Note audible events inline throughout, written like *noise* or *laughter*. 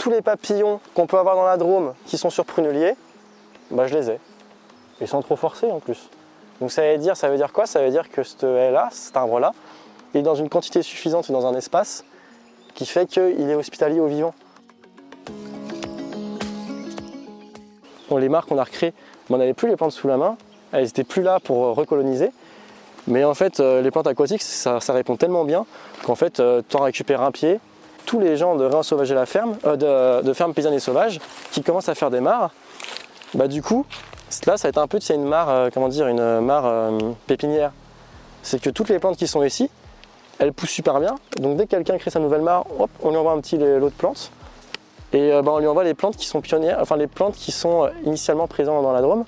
tous les papillons qu'on peut avoir dans la Drôme qui sont sur prunelier, bah je les ai. Et sans trop forcer en plus. Donc ça veut dire, ça veut dire quoi? Ça veut dire que cette haie-là, cet arbre-là, est dans une quantité suffisante et dans un espace qui fait qu'il est hospitalier au vivant. Bon, les marques qu'on a recréées, on n'avait plus les plantes sous la main, elles n'étaient plus là pour euh, recoloniser. Mais en fait, euh, les plantes aquatiques, ça, répond tellement bien qu'en fait, euh, tu en récupères un pied. Tous les gens de réensauvager la ferme, de, de ferme paysanne et sauvage, qui commencent à faire des mares, bah du coup, là, ça va être un peu c'est une mare, comment dire, une mare pépinière. C'est que toutes les plantes qui sont ici, elles poussent super bien. Donc dès que quelqu'un crée sa nouvelle mare, hop, on lui envoie un petit lot de plantes. Et bah, on lui envoie les plantes qui sont pionnières, enfin les plantes qui sont initialement présentes dans la Drôme.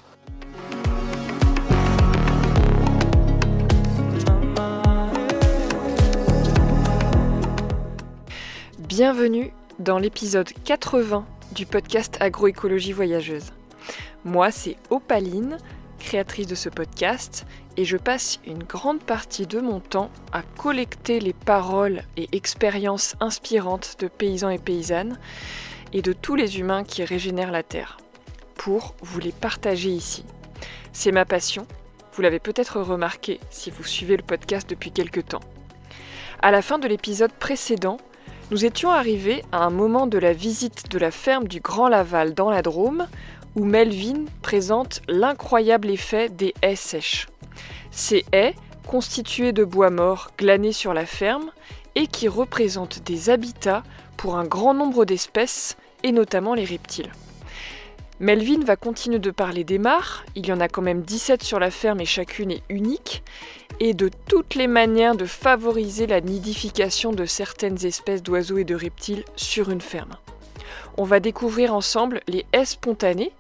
Bienvenue dans l'épisode 80 du podcast Agroécologie voyageuse. Moi, c'est Opaline, créatrice de ce podcast, et je passe une grande partie de mon temps à collecter les paroles et expériences inspirantes de paysans et paysannes et de tous les humains qui régénèrent la Terre, pour vous les partager ici. C'est ma passion, vous l'avez peut-être remarqué si vous suivez le podcast depuis quelque temps. À la fin de l'épisode précédent, nous étions arrivés à un moment de la visite de la ferme du Grand Laval dans la Drôme, où Melvin présente l'incroyable effet des haies sèches. Ces haies, constituées de bois mort glanés sur la ferme, et qui représentent des habitats pour un grand nombre d'espèces, et notamment les reptiles. Melvin va continuer de parler des mares, il y en a quand même 17 sur la ferme et chacune est unique, et de toutes les manières de favoriser la nidification de certaines espèces d'oiseaux et de reptiles sur une ferme. On va découvrir ensemble les haies spontanées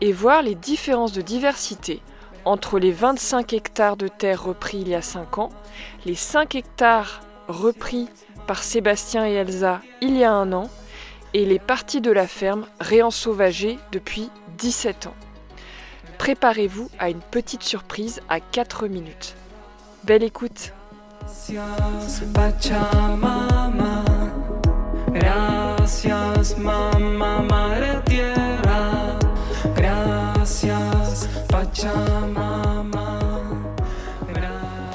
et voir les différences de diversité entre les 25 hectares de terre repris il y a 5 ans, les 5 hectares repris par Sébastien et Elsa il y a un an, et les parties de la ferme réensauvagées depuis 17 ans. Préparez-vous à une petite surprise à 4 minutes. Belle écoute.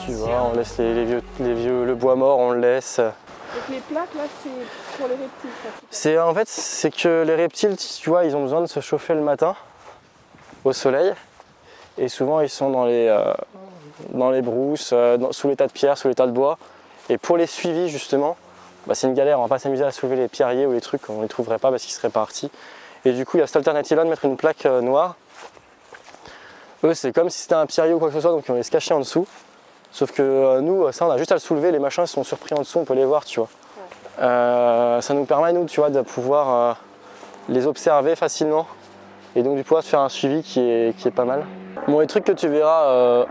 Tu vois, on laisse les, vieux, les vieux, le bois mort, on le laisse. Les plaques là, c'est pour les reptiles. En fait, c'est que les reptiles, tu vois, ils ont besoin de se chauffer le matin au soleil, et souvent ils sont dans les, euh, dans les brousses, euh, sous les tas de pierres, sous les tas de bois. Et pour les suivis, justement, bah, c'est une galère. On va pas s'amuser à soulever les pierriers ou les trucs, on les trouverait pas parce qu'ils seraient partis. Et du coup, il y a cette alternative-là de mettre une plaque euh, noire. Eux, c'est comme si c'était un pierrier ou quoi que ce soit, donc on va se cacher en dessous. Sauf que euh, nous, ça, on a juste à le soulever. Les machins sont surpris en dessous, on peut les voir, tu vois. ça nous permet, nous, tu vois, de pouvoir les observer facilement et donc du pouvoir faire un suivi qui est, qui est pas mal. Bon, les trucs que tu verras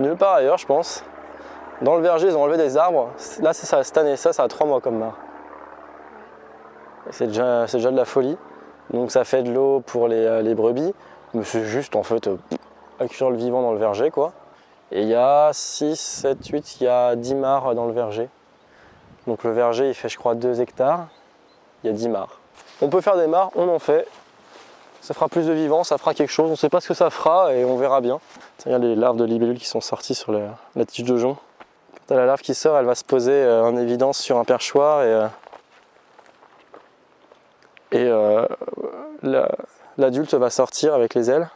Nulle part ailleurs, je pense. Dans le verger, ils ont enlevé des arbres. Là, c'est ça, cette année, ça, ça a trois mois comme mare. C'est déjà, déjà de la folie. Donc ça fait de l'eau pour les, euh, brebis. Mais c'est juste en fait euh, accueillir le vivant dans le verger quoi. Et il y a 6, 7, 8, il y a 10 mares dans le verger. Donc le verger il fait je crois 2 hectares. Il y a 10 mares. On peut faire des mares, on en fait ça fera plus de vivants, ça fera quelque chose. On ne sait pas ce que ça fera et on verra bien. Il y a les larves de libellules qui sont sorties sur la, tige de jonc. Quand la larve qui sort, elle va se poser euh, en évidence sur un perchoir et, euh, euh, l'adulte va sortir avec les ailes.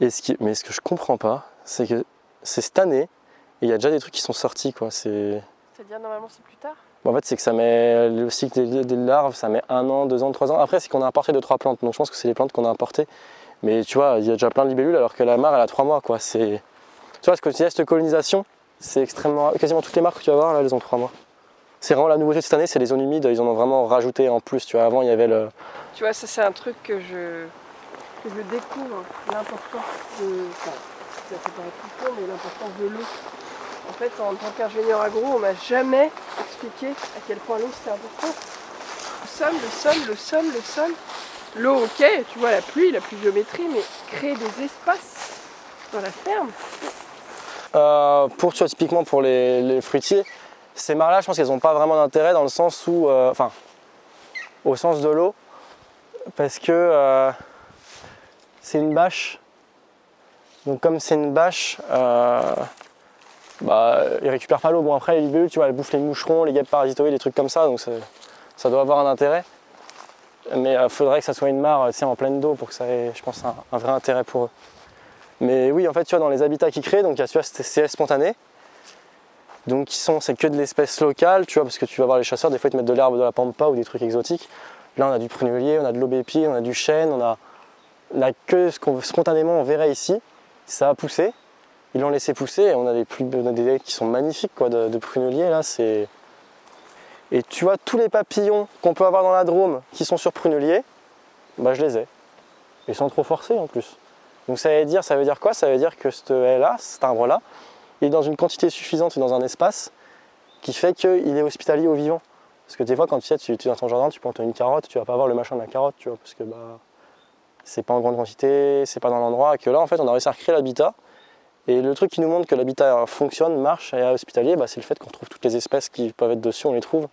Et mais ce que je comprends pas, c'est que c'est cette année et il y a déjà des trucs qui sont sortis. C'est-à-dire normalement c'est plus tard? En fait, c'est que ça met le cycle des, larves, ça met un an, deux ans, trois ans. Après, c'est qu'on a importé deux, trois plantes. Donc, je pense que c'est les plantes qu'on a importées. Mais tu vois, il y a déjà plein de libellules alors que la mare, elle a trois mois. Quoi. C'est... Tu vois, ce que tu cette colonisation, c'est extrêmement. Quasiment toutes les marques que tu vas voir, là, elles ont trois mois. C'est vraiment la nouveauté de cette année, c'est les zones humides. Ils en ont vraiment rajouté en plus. Tu vois, avant, il y avait le. Tu vois, ça, c'est un truc que je, que je découvre l'importance de. Ça paraître tout mais l'importance de l'eau en fait, en tant qu'ingénieur agro, on m'a jamais expliqué à quel point l'eau c'était important. Le sol, le sol, le sol, le sol. L'eau, ok, tu vois, la pluie, la pluviométrie, mais créer des espaces dans la ferme. Euh, pour, typiquement pour les, fruitiers, ces mares-là, je pense qu'elles n'ont pas vraiment d'intérêt dans le sens où, euh, enfin, au sens de l'eau parce que euh, c'est une bâche. Donc comme c'est une bâche, euh, bah, ils récupèrent pas l'eau. Bon après les libellules, tu vois, elles bouffent les moucherons, les guêpes parasitoïdes, les trucs comme ça, donc ça, doit avoir un intérêt. Mais il faudrait que ça soit une mare sais, en pleine d'eau pour que ça ait, je pense, un, vrai intérêt pour eux. Mais oui, en fait, tu vois, dans les habitats qu'ils créent, donc il y a ces CS spontanés. Donc qui sont, c'est que de l'espèce locale, tu vois, parce que tu vas voir les chasseurs, des fois ils te mettent de l'herbe de la pampa ou des trucs exotiques. Là on a du prunelier, on a de l'aubépi, on a du chêne, on a queue, ce qu'on spontanément on verrait ici, ça a poussé. Ils l'ont laissé pousser et on a des plus qui sont magnifiques quoi, de, de prunelier là, c'est. Et tu vois tous les papillons qu'on peut avoir dans la Drôme qui sont sur prunelier, bah je les ai. Et sans trop forcer en plus. Donc ça veut dire, ça veut dire quoi? Ça veut dire que cette haie-là, cet arbre-là, il est dans une quantité suffisante et dans un espace qui fait qu'il est hospitalier au vivant. Parce que des fois, quand tu sais, es dans ton jardin, tu plantes une carotte, tu vas pas voir le machin de la carotte, tu vois, parce que bah, c'est pas en grande quantité, c'est pas dans l'endroit. Que là, en fait, on a réussi à recréer l'habitat. Et le truc qui nous montre que l'habitat fonctionne, marche et est hospitalier, bah, c'est le fait qu'on trouve toutes les espèces qui peuvent être dessus, on les trouve.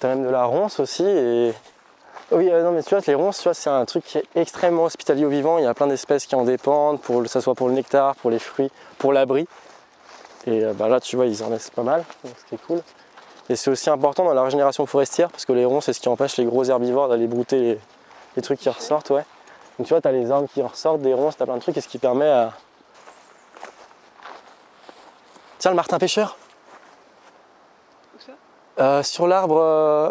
Tu as même de la ronce aussi. Et... Oui, euh, non, mais tu vois, les ronces, tu vois, c'est un truc qui est extrêmement hospitalier au vivant. Il y a plein d'espèces qui en dépendent, pour, que ce soit pour le nectar, pour les fruits, pour l'abri. Et euh, bah, là, tu vois, ils en laissent pas mal, donc ce qui est cool. Et c'est aussi important dans la régénération forestière, parce que les ronces, c'est ce qui empêche les gros herbivores d'aller brouter les, les trucs qui ressortent, ouais. Donc tu vois, tu as les arbres qui ressortent, des ronces, tu as plein de trucs, et ce qui permet à. Tiens, le martin pêcheur Où ça? Euh, Sur l'arbre. euh,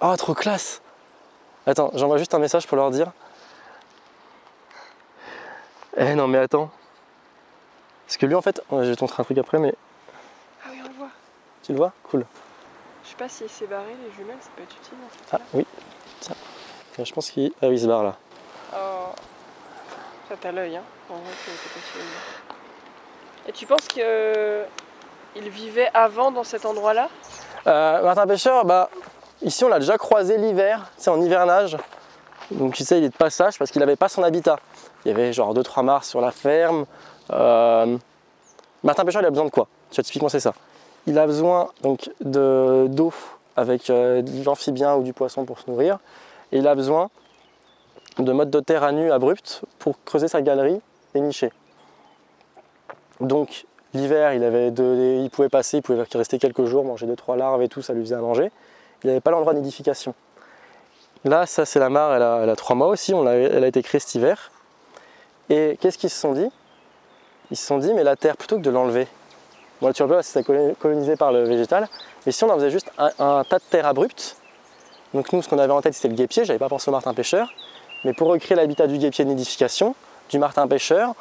Oh, trop classe Attends, j'envoie juste un message pour leur dire. Eh non, mais attends. Parce que lui, en fait, je vais te montrer un truc après, mais Ah oui, on le voit. tu le vois? Cool. Je sais pas si c'est barré, les jumelles, ça peut être utile. En fait. Ah, oui. Tiens, Je pense qu'il. Ah oui, il se barre là. L'œil, hein. Et tu penses qu'il vivait avant dans cet endroit-là? Euh, Martin Pêcheur, bah, ici on l'a déjà croisé l'hiver, c'est en hivernage. Donc tu sais, il est de passage parce qu'il n'avait pas son habitat. Il y avait genre 2-3 mares sur la ferme. Euh, Martin Pêcheur, il a besoin de quoi? Tu vois, typiquement, c'est ça. Il a besoin donc de- d'eau avec euh, de l'amphibien ou du poisson pour se nourrir. Et il a besoin de modes de terre à nu abruptes pour creuser sa galerie et nicher. Donc l'hiver, il, il pouvait passer, il pouvait rester quelques jours, manger 2-3 larves et tout, ça lui faisait à manger. Il n'avait pas l'endroit de nidification. Là, ça c'est la mare, elle a, elle 3 mois aussi, l'a- elle a été créée cet hiver. Et qu'est-ce qu'ils se sont dit? Ils se sont dit, mais la terre, plutôt que de l'enlever, bon, tu vois pas, c'est colonisé par le végétal, et si on en faisait juste un, un tas de terre abrupte, donc nous, ce qu'on avait en tête, c'était le guépier, j'avais pas pensé au martin pêcheur, mais pour recréer l'habitat du guépier de nidification, du martin pêcheur,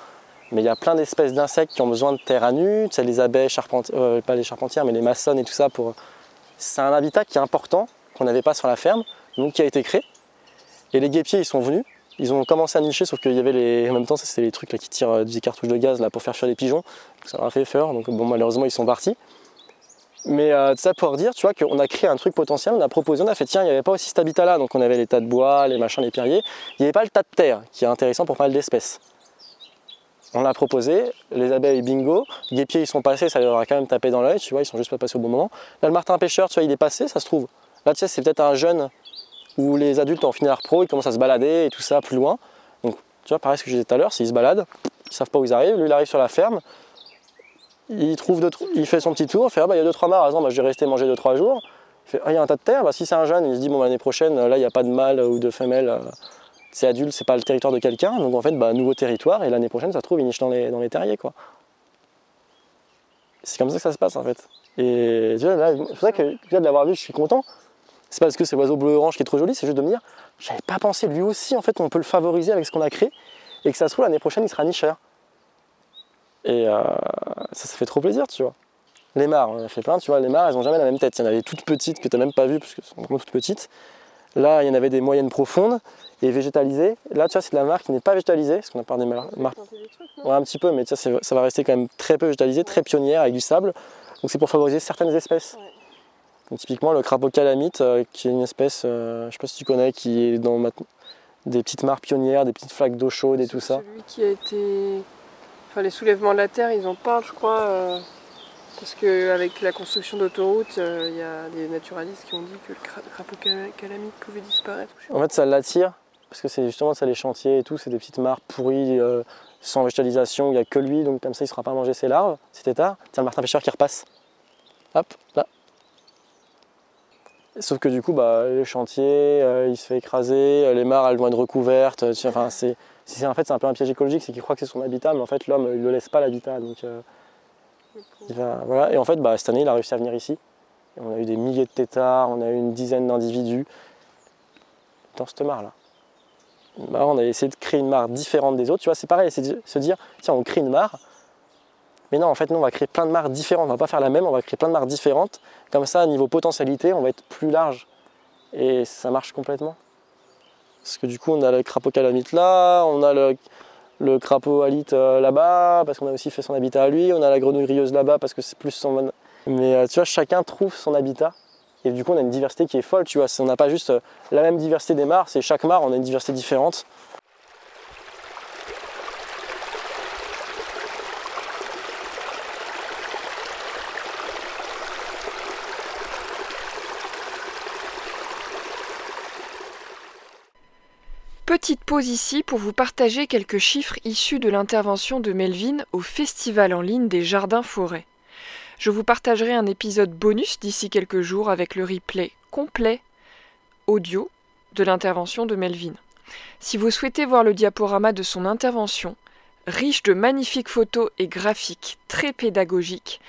mais il y a plein d'espèces d'insectes qui ont besoin de terre à nu, tu sais, les abeilles, euh, pas les charpentières, mais les maçonnes et tout ça. Pour... C'est un habitat qui est important, qu'on n'avait pas sur la ferme, donc qui a été créé. Et les guépiers, ils sont venus, ils ont commencé à nicher, sauf qu'il y avait les. En même temps, c'est les trucs qui tirent euh, des cartouches de gaz là, pour faire fuir les pigeons. Ça leur a fait peur, donc bon, malheureusement, ils sont partis. Mais euh, ça pour dire, tu vois, qu'on a créé un truc potentiel, on a proposé, on a fait, tiens, il n'y avait pas aussi cet habitat-là, donc on avait les tas de bois, les machins, les pierriers, il n'y avait pas le tas de terre, qui est intéressant pour pas mal d'espèces. On l'a proposé, les abeilles bingo, guépiers ils sont passés, ça leur a quand même tapé dans l'œil, tu vois, ils sont juste pas passés au bon moment. Là le martin pêcheur, tu vois, il est passé, ça se trouve. Là tu sais, c'est peut-être un jeune où les adultes ont fini leur pro, ils commencent à se balader et tout ça plus loin. Donc tu vois, pareil ce que je disais tout à l'heure, s'ils se baladent, ils savent pas où ils arrivent, lui il arrive sur la ferme, il trouve il fait son petit tour, il fait ah bah il y a deux trois mares, attends, bah, je vais rester manger deux trois jours. Il fait ah il y a un tas de terre, bah si c'est un jeune, il se dit bon bah, l'année prochaine là il n'y a pas de mâle ou de femelle. euh, c'est adulte, c'est pas le territoire de quelqu'un, donc en fait, nouveau territoire, et l'année prochaine, ça se trouve, il niche dans les, dans les terriers. C'est comme ça que ça se passe, en fait. Et tu vois, là, c'est pour ça que déjà de l'avoir vu, je suis content. C'est pas parce que c'est l'oiseau bleu-orange qui est trop joli, c'est juste de me dire, j'avais pas pensé, lui aussi, en fait, on peut le favoriser avec ce qu'on a créé, et que ça se trouve, l'année prochaine, il sera nicheur. Et euh, ça, ça fait trop plaisir, tu vois. Les mares, on en a fait plein, tu vois, les mares, elles ont jamais la même tête. Il y en a des toutes petites que tu n'as même pas vues, parce qu'elles sont vraiment toutes petites. Là, il y en avait des moyennes profondes et végétalisées. Là, tu vois, c'est de la mare qui n'est pas végétalisée, parce qu'on a parlé des mar- marques. Planter des trucs, non? Ouais, un petit peu, mais tu c'est- ça va rester quand même très peu végétalisé, très pionnière, avec du sable. Donc c'est pour favoriser certaines espèces. Ouais. Donc, typiquement, le crapaud calamite, euh, qui est une espèce, euh, je sais pas si tu connais, qui est dans ma- des petites mares pionnières, des petites flaques d'eau chaude et tout ça. Celui qui a été. Enfin, les soulèvements de la terre, ils ont peint, je crois, euh, Parce qu'avec la construction d'autoroutes, il y a des naturalistes qui ont dit que le crapaud calamite pouvait disparaître. En fait, ça l'attire, parce que c'est justement ça les chantiers et tout, c'est des petites mares pourries, sans végétalisation, il n'y a que lui, donc comme ça il ne sera pas manger ses larves, c'était tard. Tiens, le martin pêcheur qui repasse. Hop, là. Sauf que du coup, bah, le chantier, euh, il se fait écraser, euh, les mares, elles vont être recouvertes. Enfin, c'est, en fait, c'est un peu un piège écologique, c'est qu'il croit que c'est son habitat, mais en fait, l'homme, il ne le laisse pas l'habitat. Donc, euh, voilà. Et en fait, bah, cette année, il a réussi à venir ici. on a eu des milliers de têtards, on a eu une dizaine d'individus dans cette mare-là. Bah, on a essayé de créer une mare différente des autres. Tu vois, c'est pareil, c'est de se dire, tiens, on crée une mare, mais non, en fait, nous, on va créer plein de mares différentes. On va pas faire la même, on va créer plein de mares différentes. Comme ça, niveau potentialité, on va être plus large. Et ça marche complètement. Parce que du coup, on a le crapaud calamite là, on a le, crapaud alite euh, là-bas, parce qu'on a aussi fait son habitat à lui. On a la grenouille rieuse là-bas, parce que c'est plus son. Mais euh, tu vois, chacun trouve son habitat. Et du coup, on a une diversité qui est folle, tu vois. On n'a pas juste euh, la même diversité des mares, c'est chaque mare, on a une diversité différente. Petite pause ici pour vous partager quelques chiffres issus de l'intervention de Melvin au Festival en ligne des Jardins Forêts. Je vous partagerai un épisode bonus d'ici quelques jours avec le replay complet audio de l'intervention de Melvin. Si vous souhaitez voir le diaporama de son intervention, riche de magnifiques photos et graphiques très pédagogiques,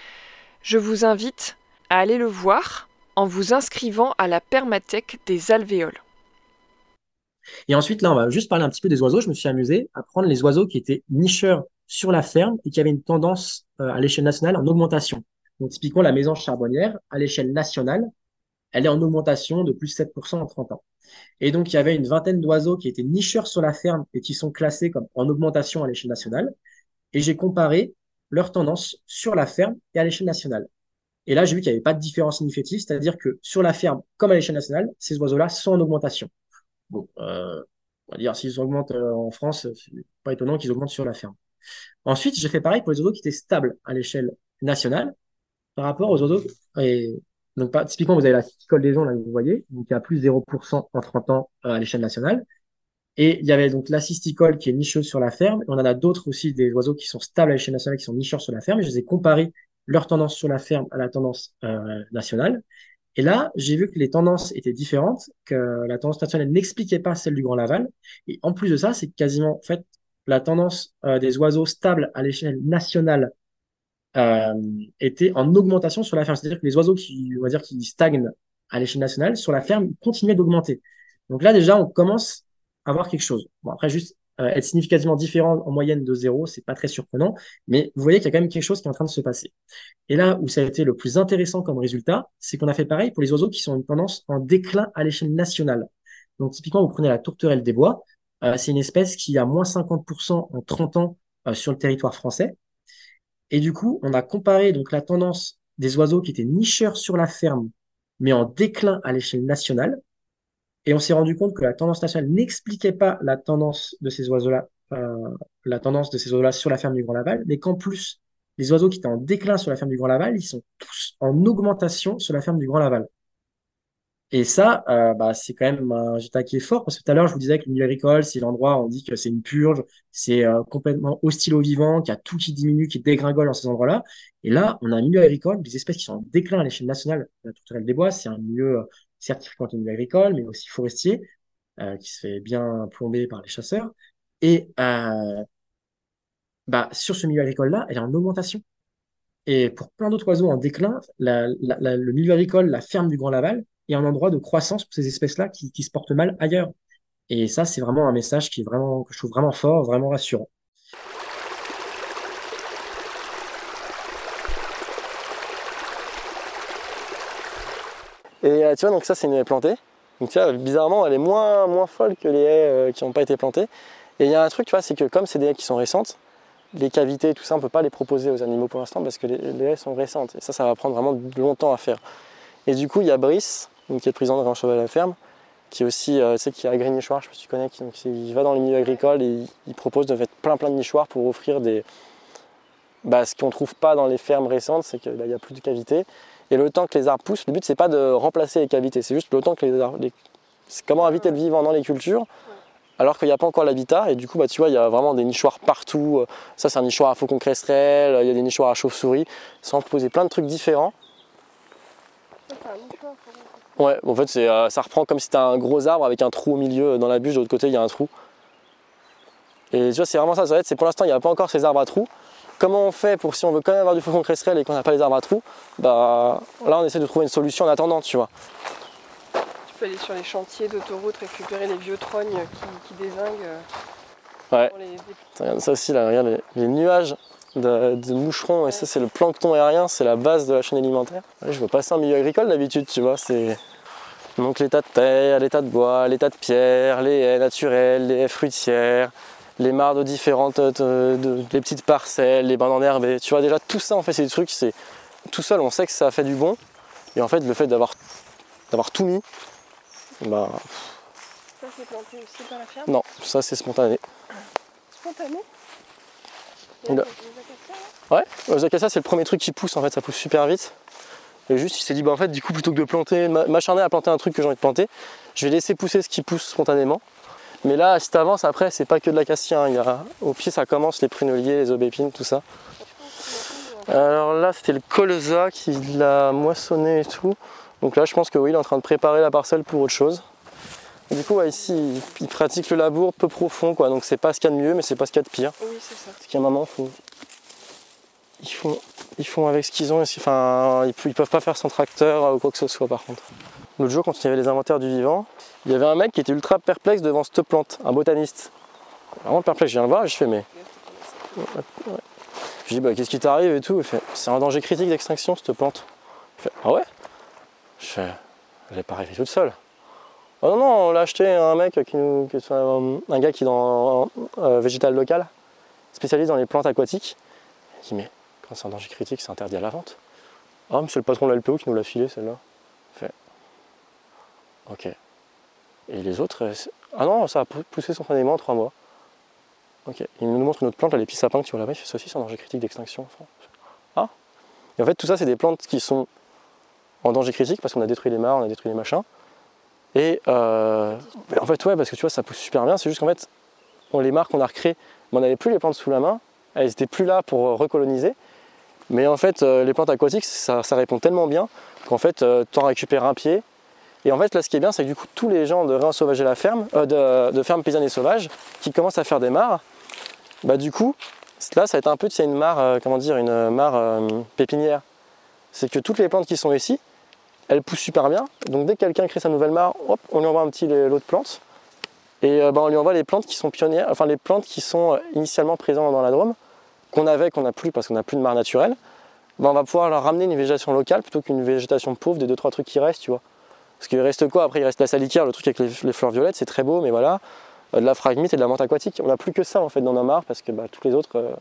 je vous invite à aller le voir en vous inscrivant à la permathèque des alvéoles. Et ensuite, là, on va juste parler un petit peu des oiseaux. Je me suis amusé à prendre les oiseaux qui étaient nicheurs sur la ferme et qui avaient une tendance euh, à l'échelle nationale en augmentation. Donc, typiquement, la maison charbonnière, à l'échelle nationale, elle est en augmentation de plus 7% en 30 ans. Et donc, il y avait une vingtaine d'oiseaux qui étaient nicheurs sur la ferme et qui sont classés comme en augmentation à l'échelle nationale. Et j'ai comparé leur tendance sur la ferme et à l'échelle nationale. Et là, j'ai vu qu'il n'y avait pas de différence significative, c'est-à-dire que sur la ferme comme à l'échelle nationale, ces oiseaux-là sont en augmentation. Bon, euh, on va dire, s'ils augmentent euh, en France, c'est pas étonnant qu'ils augmentent sur la ferme. Ensuite, j'ai fait pareil pour les oiseaux qui étaient stables à l'échelle nationale par rapport aux oiseaux. Et donc, typiquement, vous avez la cicole des gens, là, vous voyez, donc il y a plus 0% en 30 ans euh, à l'échelle nationale. Et il y avait donc la cysticole qui est nicheuse sur la ferme. on en a d'autres aussi, des oiseaux qui sont stables à l'échelle nationale, qui sont nicheurs sur la ferme. Et je les ai comparés leur tendance sur la ferme à la tendance nationale. Et là, j'ai vu que les tendances étaient différentes, que la tendance nationale n'expliquait pas celle du Grand Laval. Et en plus de ça, c'est quasiment, en fait, la tendance euh, des oiseaux stables à l'échelle nationale euh, était en augmentation sur la ferme. C'est-à-dire que les oiseaux qui, on va dire, qui stagnent à l'échelle nationale, sur la ferme, continuaient d'augmenter. Donc là, déjà, on commence à voir quelque chose. Bon, après, juste euh, être significativement différent en moyenne de zéro, c'est pas très surprenant, mais vous voyez qu'il y a quand même quelque chose qui est en train de se passer. Et là où ça a été le plus intéressant comme résultat, c'est qu'on a fait pareil pour les oiseaux qui sont une tendance en déclin à l'échelle nationale. Donc typiquement, vous prenez la tourterelle des bois, euh, c'est une espèce qui a moins 50% en 30 ans euh, sur le territoire français. Et du coup, on a comparé donc la tendance des oiseaux qui étaient nicheurs sur la ferme, mais en déclin à l'échelle nationale, et on s'est rendu compte que la tendance nationale n'expliquait pas la tendance de ces oiseaux-là, euh, la tendance de ces oiseaux-là sur la ferme du Grand Laval, mais qu'en plus, les oiseaux qui étaient en déclin sur la ferme du Grand Laval, ils sont tous en augmentation sur la ferme du Grand Laval. Et ça, euh, bah, c'est quand même un résultat qui est fort, parce que tout à l'heure, je vous disais que le milieu agricole, c'est l'endroit où on dit que c'est une purge, c'est euh, complètement hostile au vivant, qu'il y a tout qui diminue, qui dégringole dans ces endroits-là. Et là, on a un milieu agricole, des espèces qui sont en déclin à l'échelle nationale. La tourterelle des bois, c'est un milieu certifié en milieu agricole, mais aussi forestier, euh, qui se fait bien plomber par les chasseurs. Et euh, bah, sur ce milieu agricole-là, elle est en augmentation. Et pour plein d'autres oiseaux en déclin, le milieu agricole, la ferme du Grand Laval, est un endroit de croissance pour ces espèces-là qui, qui se portent mal ailleurs. Et ça, c'est vraiment un message qui est que je trouve vraiment fort, vraiment rassurant. Et euh, tu vois, donc ça, c'est une haie plantée. Donc tu vois, bizarrement, elle est moins, moins folle que les haies euh, qui n'ont pas été plantées. Et il y a un truc, tu vois, c'est que comme c'est des haies qui sont récentes, les cavités tout ça, on ne peut pas les proposer aux animaux pour l'instant parce que les, haies sont récentes. Et ça, ça va prendre vraiment longtemps à faire. Et du coup, il y a Brice, qui est président de Grand Cheval à la ferme, qui est aussi, euh, tu sais, qui a agri nichoir, je sais pas si tu connais, qui, il va dans les milieux agricoles et il, propose de mettre plein plein de nichoirs pour offrir des, bah, ce qu'on ne trouve pas dans les fermes récentes, c'est qu'il n'y a plus de cavités. Et le temps que les arbres poussent, le but c'est pas de remplacer les cavités, c'est juste le temps que les arbres. C'est comment inviter le vivant dans les cultures, alors qu'il n'y a pas encore l'habitat. Et du coup, bah, tu vois, il y a vraiment des nichoirs partout. Ça, c'est un nichoir à faucon cresserelle, il y a des nichoirs à chauve-souris. Ça, peut poser plein de trucs différents. Ouais, en fait, euh, ça reprend comme si c'était un gros arbre avec un trou au milieu. Dans la bûche, de l'autre côté, il y a un trou. Et tu vois, c'est vraiment ça. C'est pour l'instant, il n'y a pas encore ces arbres à trous. Comment on fait pour si on veut quand même avoir du faucon cresserelle et qu'on n'a pas les arbres à trous Bah là, on essaie de trouver une solution en attendant, tu vois. Tu peux aller sur les chantiers d'autoroute récupérer les vieux trognes qui, désinguent. Euh, ouais. Regarde ça aussi, là, regarde les, nuages de, moucherons. Et ça, c'est le plancton aérien, c'est la base de la chaîne alimentaire. je vois pas ça en milieu agricole d'habitude, tu vois. C'est donc l'état de terre, l'état de bois, l'état de pierre, les haies naturelles, les haies fruitières, les mares de différentes, euh, de, les petites parcelles, les bandes enherbées. Tu vois déjà tout ça en fait c'est des trucs, c'est tout seul on sait que ça fait du bon. Et en fait le fait d'avoir d'avoir tout mis, bah. Ça c'est planté aussi par la ferme? Non, ça c'est spontané. Spontané? Les, Ouais, les acacias c'est le premier truc qui pousse en fait, ça pousse super vite. Et juste il s'est dit bah en fait du coup plutôt que de planter, m'acharner à planter un truc que j'ai envie de planter, je vais laisser pousser ce qui pousse spontanément. Mais là, si tu avances après, c'est pas que de l'acacia. A, au pied, ça commence les pruneliers, les aubépines, tout ça. Alors là, c'était le colza qui l'a moissonné et tout. Donc là, je pense que oui, il est en train de préparer la parcelle pour autre chose. Du coup, ici, il pratique le labour peu profond, quoi. Donc c'est pas ce qu'il y a de mieux, mais c'est pas ce qu'il y a de pire. Oui, c'est ça. Parce qu'à un moment, faut... ils, font... ils font avec ce qu'ils ont. Enfin, ils peuvent pas faire sans tracteur ou quoi que ce soit, par contre. L'autre jour, quand il y avait les inventaires du vivant, il y avait un mec qui était ultra perplexe devant cette plante, un botaniste. Vraiment perplexe, je viens le voir et je fais mais. Je dis bah qu'est-ce qui t'arrive et tout? Il fait c'est un danger critique d'extinction cette plante. Il fait ah ouais? Je fais elle n'est pas arrivée toute seule. Oh non non, on l'a acheté un mec qui nous. un gars qui est dans euh, végétal local, spécialiste dans les plantes aquatiques. Il dit mais quand c'est un danger critique, c'est interdit à la vente. Ah, monsieur le patron de l'LPO qui nous l'a filé celle-là. Ok. Et les autres, euh, ah non, ça a poussé spontanément en trois mois. Ok. Il nous montre une autre plante, les pisapins sapins qui sont là-bas, il ça aussi, c'est en danger critique d'extinction. Ah Et en fait, tout ça, c'est des plantes qui sont en danger critique parce qu'on a détruit les mares, on a détruit les machins. Et euh, en fait, ouais, parce que tu vois, ça pousse super bien, c'est juste qu'en fait, on, les mares qu'on a recréées, on n'avait plus les plantes sous la main, elles n'étaient plus là pour euh, recoloniser. Mais en fait, les plantes aquatiques, ça, répond tellement bien qu'en fait, tu en récupères un pied, et en fait, là, ce qui est bien, c'est que du coup, tous les gens de réensauvager la ferme, euh, de, ferme paysanne et sauvage, qui commencent à faire des mares, bah du coup, là, ça va être un peu, c'est une mare, euh, comment dire, une mare euh, pépinière. C'est que toutes les plantes qui sont ici, elles poussent super bien. Donc dès que quelqu'un crée sa nouvelle mare, hop, on lui envoie un petit lot de plantes. Et bah, on lui envoie les plantes qui sont pionnières, enfin les plantes qui sont initialement présentes dans la Drôme, qu'on avait, qu'on n'a plus parce qu'on n'a plus de mare naturelle. Bah, on va pouvoir leur ramener une végétation locale plutôt qu'une végétation pauvre des deux trois trucs qui restent, tu vois. Parce qu'il reste quoi? Après, il reste la salicaire, le truc avec les, fleurs violettes, c'est très beau, mais voilà. Euh, de la phragmite et de la menthe aquatique. On n'a plus que ça en fait dans nos mares parce que bah, toutes les autres, euh,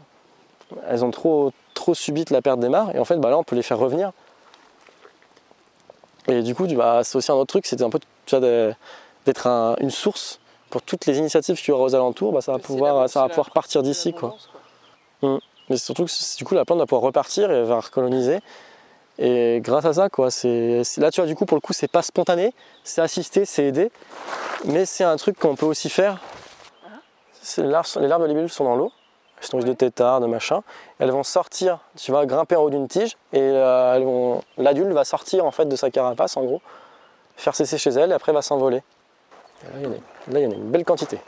elles ont trop, trop subite la perte des mares. Et en fait, bah, là, on peut les faire revenir. Et du coup, bah, c'est aussi un autre truc, c'était un peu d'être une source pour toutes les initiatives qui y aura aux alentours. Bah, ça va pouvoir, ça va pouvoir partir d'ici. Quoi. Hum. Mais surtout que du coup, la plante va pouvoir repartir et va recoloniser. Et grâce à ça, quoi, c'est là tu vois du coup pour le coup c'est pas spontané, c'est assisté, c'est aidé, mais c'est un truc qu'on peut aussi faire. les larves de libellules sont dans l'eau, elles sont de tétard, de machin, elles vont sortir, tu vas grimper en haut d'une tige et euh, l'adulte va sortir en fait de sa carapace en gros, faire cesser chez elle et après va s'envoler. Là il y en a une belle quantité.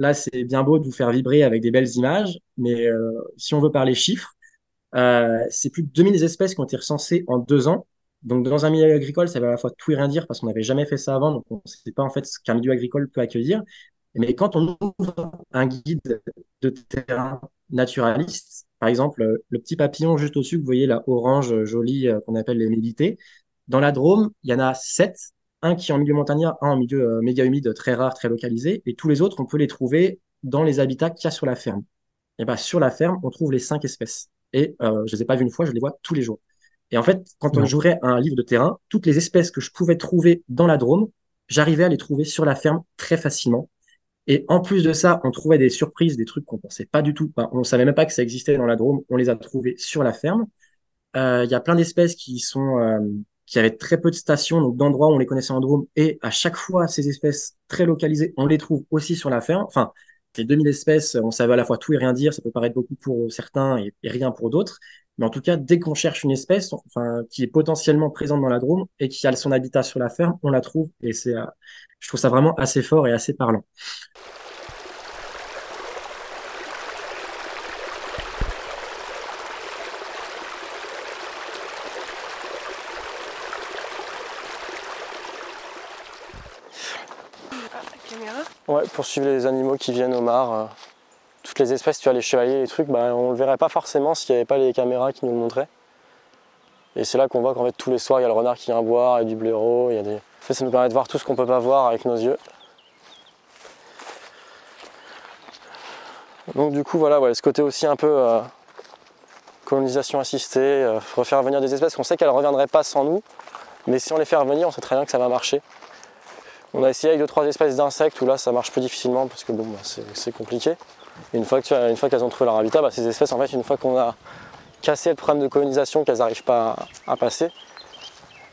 Là, c'est bien beau de vous faire vibrer avec des belles images, mais euh, si on veut parler chiffres, euh, c'est plus de 2000 espèces qui ont été recensées en deux ans. Donc, dans un milieu agricole, ça veut à la fois tout et rien dire parce qu'on n'avait jamais fait ça avant, donc on ne sait pas en fait ce qu'un milieu agricole peut accueillir. Mais quand on ouvre un guide de terrain naturaliste, par exemple, le petit papillon juste au-dessus, vous voyez la orange jolie euh, qu'on appelle les médités, dans la Drôme, il y en a sept un qui est en milieu montagnard, un en milieu euh, méga humide, très rare, très localisé, et tous les autres, on peut les trouver dans les habitats qu'il y a sur la ferme. Et bien, sur la ferme, on trouve les cinq espèces. Et euh, je ne les ai pas vues une fois, je les vois tous les jours. Et en fait, quand on jouerait un livre de terrain, toutes les espèces que je pouvais trouver dans la Drôme, j'arrivais à les trouver sur la ferme très facilement. Et en plus de ça, on trouvait des surprises, des trucs qu'on pensait pas du tout. on savait même pas que ça existait dans la Drôme. On les a trouvés sur la ferme. Euh, il y a plein d'espèces qui sont euh, qui avaient très peu de stations, donc d'endroits où on les connaissait en Drôme. Et à chaque fois, ces espèces très localisées, on les trouve aussi sur la ferme. Enfin, les 2000 espèces, on savait à la fois tout et rien dire. Ça peut paraître beaucoup pour certains et rien pour d'autres. Mais en tout cas, dès qu'on cherche une espèce enfin, qui est potentiellement présente dans la Drôme et qui a son habitat sur la ferme, on la trouve. Et c'est, euh, je trouve ça vraiment assez fort et assez parlant. Ouais, pour suivre les animaux qui viennent au mar. Euh, toutes les espèces, tu vois, les chevaliers, les trucs, bah, on ne le verrait pas forcément s'il n'y avait pas les caméras qui nous le montraient. Et c'est là qu'on voit qu'en fait tous les soirs il y a le renard qui vient boire, il y a du blaireau, il y a des. Ça nous permet de voir tout ce qu'on peut pas voir avec nos yeux. Donc du coup voilà, ce côté aussi un peu euh, colonisation assistée, euh, refaire venir des espèces qu'on sait qu'elles ne reviendraient pas sans nous, mais si on les fait revenir, on sait très bien que ça va marcher. On a essayé avec deux trois espèces d'insectes où là ça marche plus difficilement parce que bon bah, c'est compliqué une fois qu'elles ont trouvé leur habitat, bah, ces espèces, en fait, une fois qu'on a cassé le problème de colonisation qu'elles n'arrivent pas à, passer,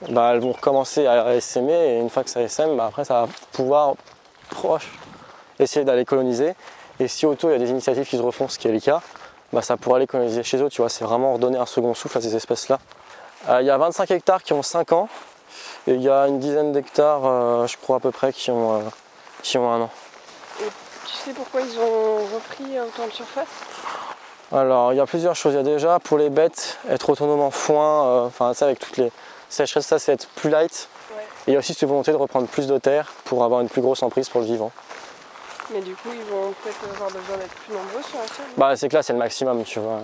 bah, elles vont recommencer à essaimer et une fois que ça bah, après ça va pouvoir proche essayer d'aller coloniser. Et si autour il y a des initiatives qui se refont, ce qui est le cas, ça pourrait aller coloniser chez eux. Tu vois, c'est vraiment redonner un second souffle à ces espèces-là. Euh, il y a 25 hectares qui ont 5 ans et il y a une dizaine d'hectares, euh, je crois à peu près, qui ont, euh, qui ont un an. Tu sais pourquoi ils ont repris autant de surface? Alors, il y a plusieurs choses. Il y a déjà pour les bêtes, être autonome en foin, euh, enfin, ça avec toutes les sécheresses, ça c'est être plus light. Et il y a aussi cette volonté de reprendre plus de terre pour avoir une plus grosse emprise pour le vivant. Mais du coup, ils vont peut-être avoir besoin d'être plus nombreux sur la ferme Bah, c'est que là, c'est le maximum, tu vois.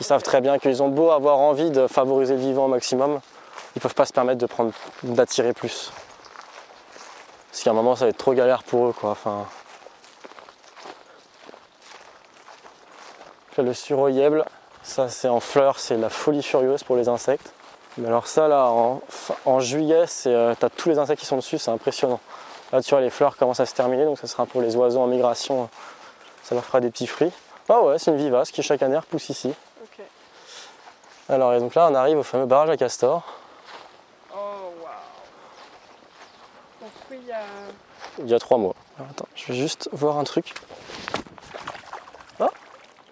Ils savent très bien qu'ils ont beau avoir envie de favoriser le vivant au maximum, ils peuvent pas se permettre de prendre d'attirer plus. Parce qu'à un moment, ça va être trop galère pour eux, quoi. Enfin, le suroyèble, ça c'est en fleurs, c'est la folie furieuse pour les insectes. Mais alors ça là, en, juillet, euh, tu as tous les insectes qui sont dessus, c'est impressionnant. Là tu vois, les fleurs commencent à se terminer, donc ça sera pour les oiseaux en migration, ça leur fera des petits fruits. Ah ouais, c'est une vivace qui chaque année repousse ici. Alors et donc là on arrive au fameux barrage à castor. Oh waouh il y a... Il y a trois mois. attends, je vais juste voir un truc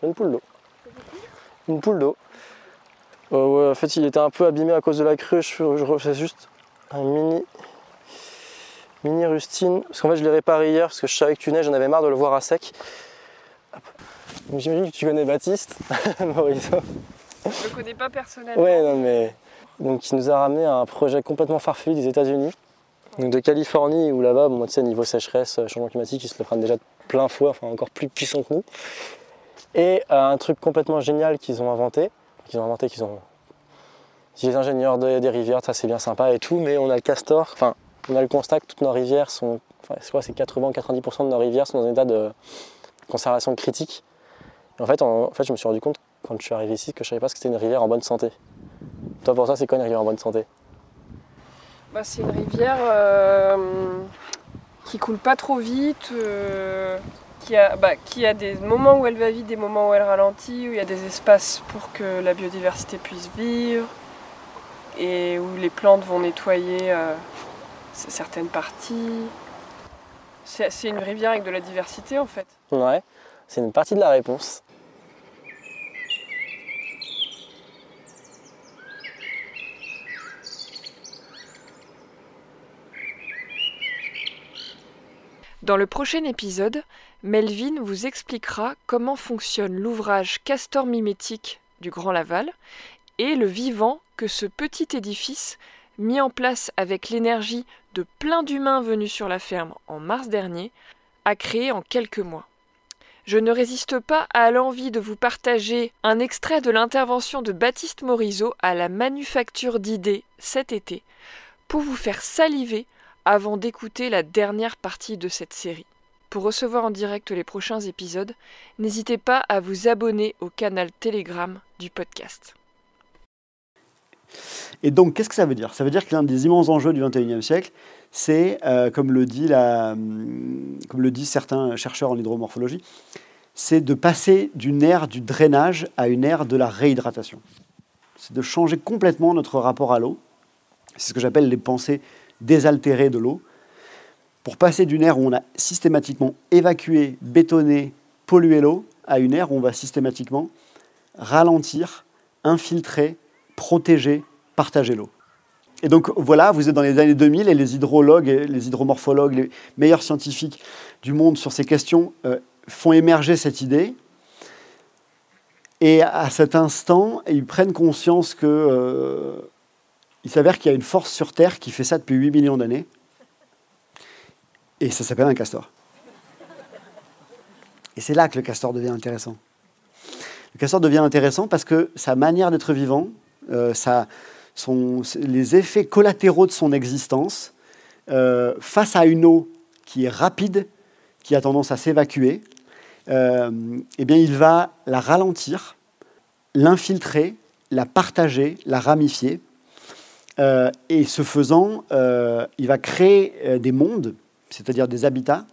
une poule d'eau. Une poule d'eau. Euh, en fait, il était un peu abîmé à cause de la crue. Je, refais juste un mini, mini rustine. Parce qu'en fait, je l'ai réparé hier parce que je savais que tu neiges, j'en avais marre de le voir à sec. J'imagine que tu connais Baptiste, *laughs* Morisot. Je le connais pas personnellement. Ouais, non, mais. Donc, il nous a ramené un projet complètement farfelu des États-Unis. Donc, de Californie, où là-bas, bon, tu sais, niveau sécheresse, changement climatique, ils se le prennent déjà de plein fouet, enfin encore plus puissant que nous. Et euh, un truc complètement génial qu'ils ont inventé, qu'ils ont inventé, qu'ils ont. Les ingénieurs des rivières, ça c'est bien sympa et tout, mais on a le castor, enfin, on a le constat que toutes nos rivières sont. Enfin, c'est quoi, c'est 80-90% de nos rivières sont dans un état de conservation critique. en fait, en, fait, je me suis rendu compte quand je suis arrivé ici que je savais pas que c'était une rivière en bonne santé. Toi, pour toi, c'est quoi une rivière en bonne santé? C'est une rivière euh, qui coule pas trop vite. Euh, qui a, bah, qui a des moments où elle va vite, des moments où elle ralentit, où il y a des espaces pour que la biodiversité puisse vivre et où les plantes vont nettoyer euh, certaines parties. C'est une rivière avec de la diversité en fait. Ouais, c'est une partie de la réponse. Dans le prochain épisode, Melvin vous expliquera comment fonctionne l'ouvrage Castor mimétique du Grand Laval et le vivant que ce petit édifice, mis en place avec l'énergie de plein d'humains venus sur la ferme en mars dernier, a créé en quelques mois. Je ne résiste pas à l'envie de vous partager un extrait de l'intervention de Baptiste Morisot à la Manufacture d'idées cet été, pour vous faire saliver avant d'écouter la dernière partie de cette série. Pour recevoir en direct les prochains épisodes, n'hésitez pas à vous abonner au canal Telegram du podcast. Et donc, qu'est-ce que ça veut dire? Ça veut dire que l'un des immenses enjeux du XXIe siècle, c'est, euh, comme, le dit la, comme le disent certains chercheurs en hydromorphologie, c'est de passer d'une ère du drainage à une ère de la réhydratation. C'est de changer complètement notre rapport à l'eau. C'est ce que j'appelle les pensées désaltérées de l'eau. Pour passer d'une ère où on a systématiquement évacué, bétonné, pollué l'eau, à une ère où on va systématiquement ralentir, infiltrer, protéger, partager l'eau. Et donc voilà, vous êtes dans les années 2000 et les hydrologues, les hydromorphologues, les meilleurs scientifiques du monde sur ces questions euh, font émerger cette idée. Et à cet instant, ils prennent conscience que euh, il s'avère qu'il y a une force sur Terre qui fait ça depuis 8 millions d'années. Et ça s'appelle un castor. Et c'est là que le castor devient intéressant. Le castor devient intéressant parce que sa manière d'être vivant, euh, les effets collatéraux de son existence, euh, face à une eau qui est rapide, qui a tendance à s'évacuer, euh, eh bien, il va la ralentir, l'infiltrer, la partager, la ramifier. Et ce faisant, il va créer des mondes, c'est-à-dire des habitats,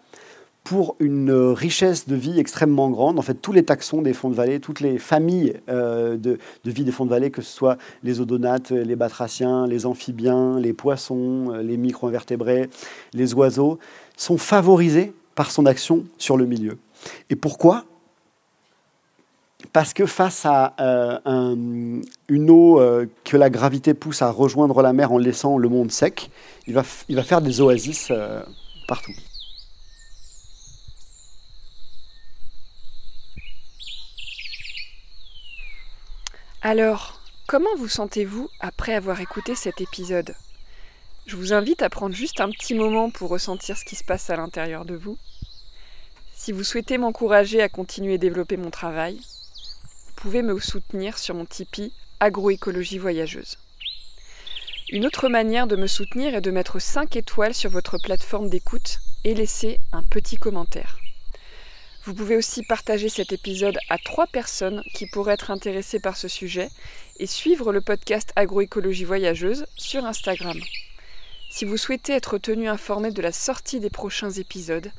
pour une richesse de vie extrêmement grande. En fait, tous les taxons des fonds de vallée, toutes les familles euh, de, vie des fonds de vallée, que ce soit les odonates, les batraciens, les amphibiens, les poissons, euh, les micro-invertébrés, les oiseaux, sont favorisés par son action sur le milieu. Et pourquoi? Parce que face à euh, une eau que la gravité pousse à rejoindre la mer en laissant le monde sec, il va, faire des oasis partout. Alors, comment vous sentez-vous après avoir écouté cet épisode? Je vous invite à prendre juste un petit moment pour ressentir ce qui se passe à l'intérieur de vous. Si vous souhaitez m'encourager à continuer à développer mon travail, pouvez me soutenir sur mon Tipeee Agroécologie Voyageuse. Une autre manière de me soutenir est de mettre 5 étoiles sur votre plateforme d'écoute et laisser un petit commentaire. Vous pouvez aussi partager cet épisode à trois personnes qui pourraient être intéressées par ce sujet et suivre le podcast Agroécologie Voyageuse sur Instagram. Si vous souhaitez être tenu informé de la sortie des prochains épisodes,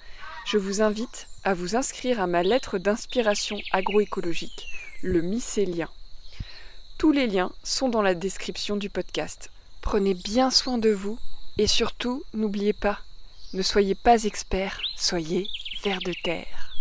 je vous invite à vous inscrire à ma lettre d'inspiration agroécologique, le mycélien. Tous les liens sont dans la description du podcast. Prenez bien soin de vous et surtout, n'oubliez pas, ne soyez pas expert, soyez vers de terre.